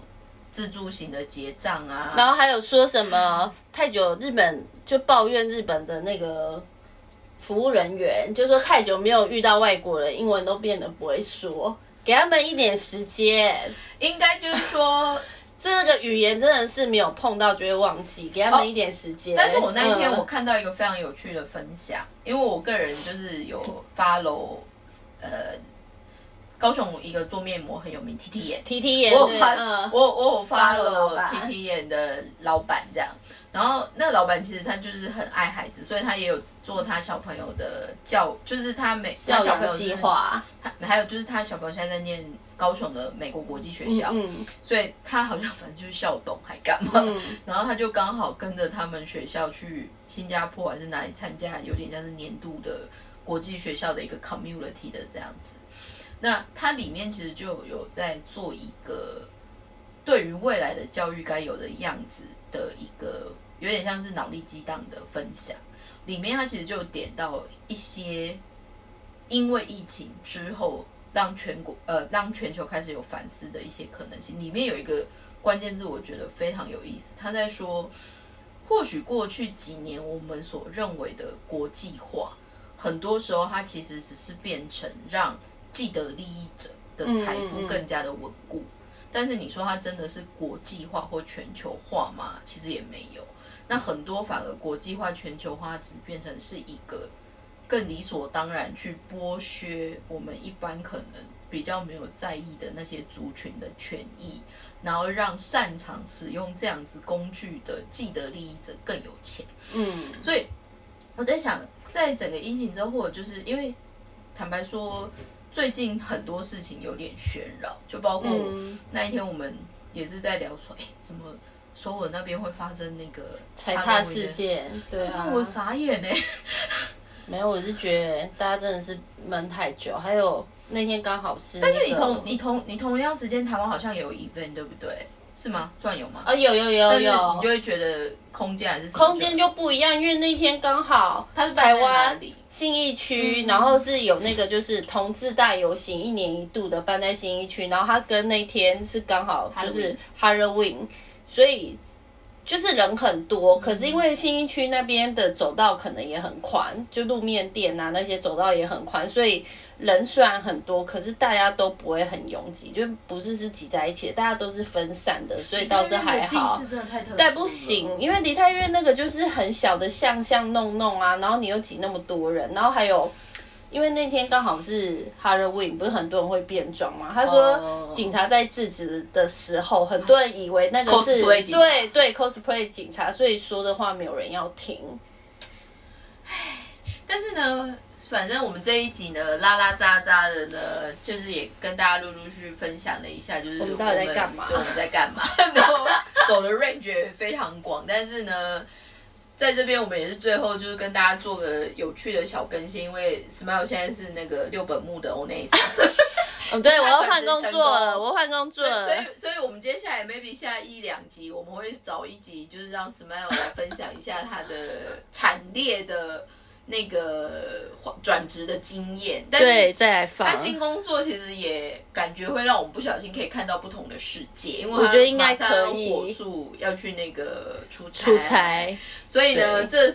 自助型的结账啊，然后还有说什么太久日本就抱怨日本的那个服务人员，就说太久没有遇到外国人，英文都变得不会说，给他们一点时间。应该就是说。这个语言真的是没有碰到就会忘记，给他们一点时间。但是我那一天嗯我看到一个非常有趣的分享，因为我个人就是有 follow 呃高雄一个做面膜很有名 T T 眼，T T 眼，我发嗯，我我有 follow 老 follow 板。T T 眼的老板这样，然后那个老板其实他就是很爱孩子，所以他也有做他小朋友的教，就是他每他教养小朋友计划，他还有就是他小朋友现在在念高雄的美国国际学校，嗯所以他好像反正就是校董还干嘛，嗯。然后他就刚好跟着他们学校去新加坡还是哪里参加，有点像是年度的国际学校的一个 community 的这样子。那它里面其实就有在做一个对于未来的教育该有的样子的一个，有点像是脑力激荡的分享。里面它其实就点到一些因为疫情之后让全国呃让全球开始有反思的一些可能性。里面有一个关键字，我觉得非常有意思。他在说，或许过去几年我们所认为的国际化，很多时候它其实只是变成让既得利益者的财富更加的稳固。但是你说它真的是国际化或全球化吗？其实也没有。那很多反而国际化、全球化只变成是一个更理所当然去剥削我们一般可能比较没有在意的那些族群的权益，然后让擅长使用这样子工具的既得利益者更有钱。嗯，所以我在想，在整个疫情之后，或者就是因为坦白说，最近很多事情有点喧扰，就包括嗯那一天我们也是在聊说，哎，怎么首尔那边会发生那个踩踏事？件，对啊，这我傻眼哎、没有，我是觉得大家真的是闷太久，还有那天刚好是、那个，但是你同你同你同样时间，台湾好像也有 event，对不对？是吗？算有吗？啊有有有有，你就会觉得空间还是空间就不一样，因为那天刚好它是台湾里？信义区，嗯然后是有那个就是同志大游行，一年一度的办在信义区，然后它跟那天是刚好就是 Halloween，所以就是人很多，可是因为新一区那边的走道可能也很宽，就路面店啊那些走道也很宽，所以人虽然很多，可是大家都不会很拥挤，就不是是挤在一起的，大家都是分散的，所以倒是还好。但不行，因为梨泰院那个就是很小的巷巷弄弄啊，然后你又挤那么多人，然后还有，因为那天刚好是 Halloween，不是很多人会变装嘛？他说哦警察在制止的时候，很多人以为那个是 Cosplay 警察对对 cosplay 警察，所以说的话没有人要听。但是呢，反正我们这一集呢，拉拉杂杂的呢，就是也跟大家陆陆续续分享了一下，就是我们到底在干嘛，我们在干嘛？然后走的 range 也非常广，但是呢。在这边，我们也是最后就是跟大家做个有趣的小更新，因为 Smile 现在是那个六本木的 o n e 哦，对，我要换工作了，功我换工作了所。以，所以我们接下来 maybe 下一两集，我们会找一集，就是让 Smile 来分享一下他的 惨烈的那个转职的经验。但是对，再来放他。新工作其实也感觉会让我们不小心可以看到不同的世界，因为我觉得应该可以火速要去那个出差，出差，所以呢，这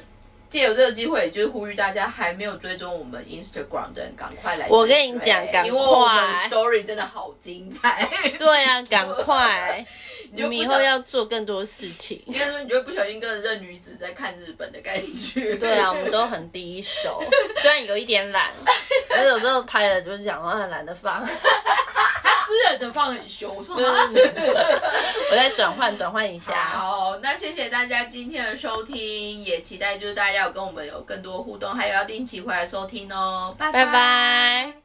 借由这个机会，就是呼吁大家还没有追踪我们 Instagram 的人，赶快来。我跟你讲赶快因为我们 story 真的好精彩。对啊，赶快！你就以后要做更多事情。应该说，你就会不小心跟着这女子在看日本的感觉。对啊，我们都很第一手，虽然有一点懒，而有时候拍了就是讲话懒得放，私人的放很凶，我说啊我再转换转换一下。好，那谢谢大家今天的收听，也期待就是大家有跟我们有更多互动，还有要定期回来收听哦，拜拜拜。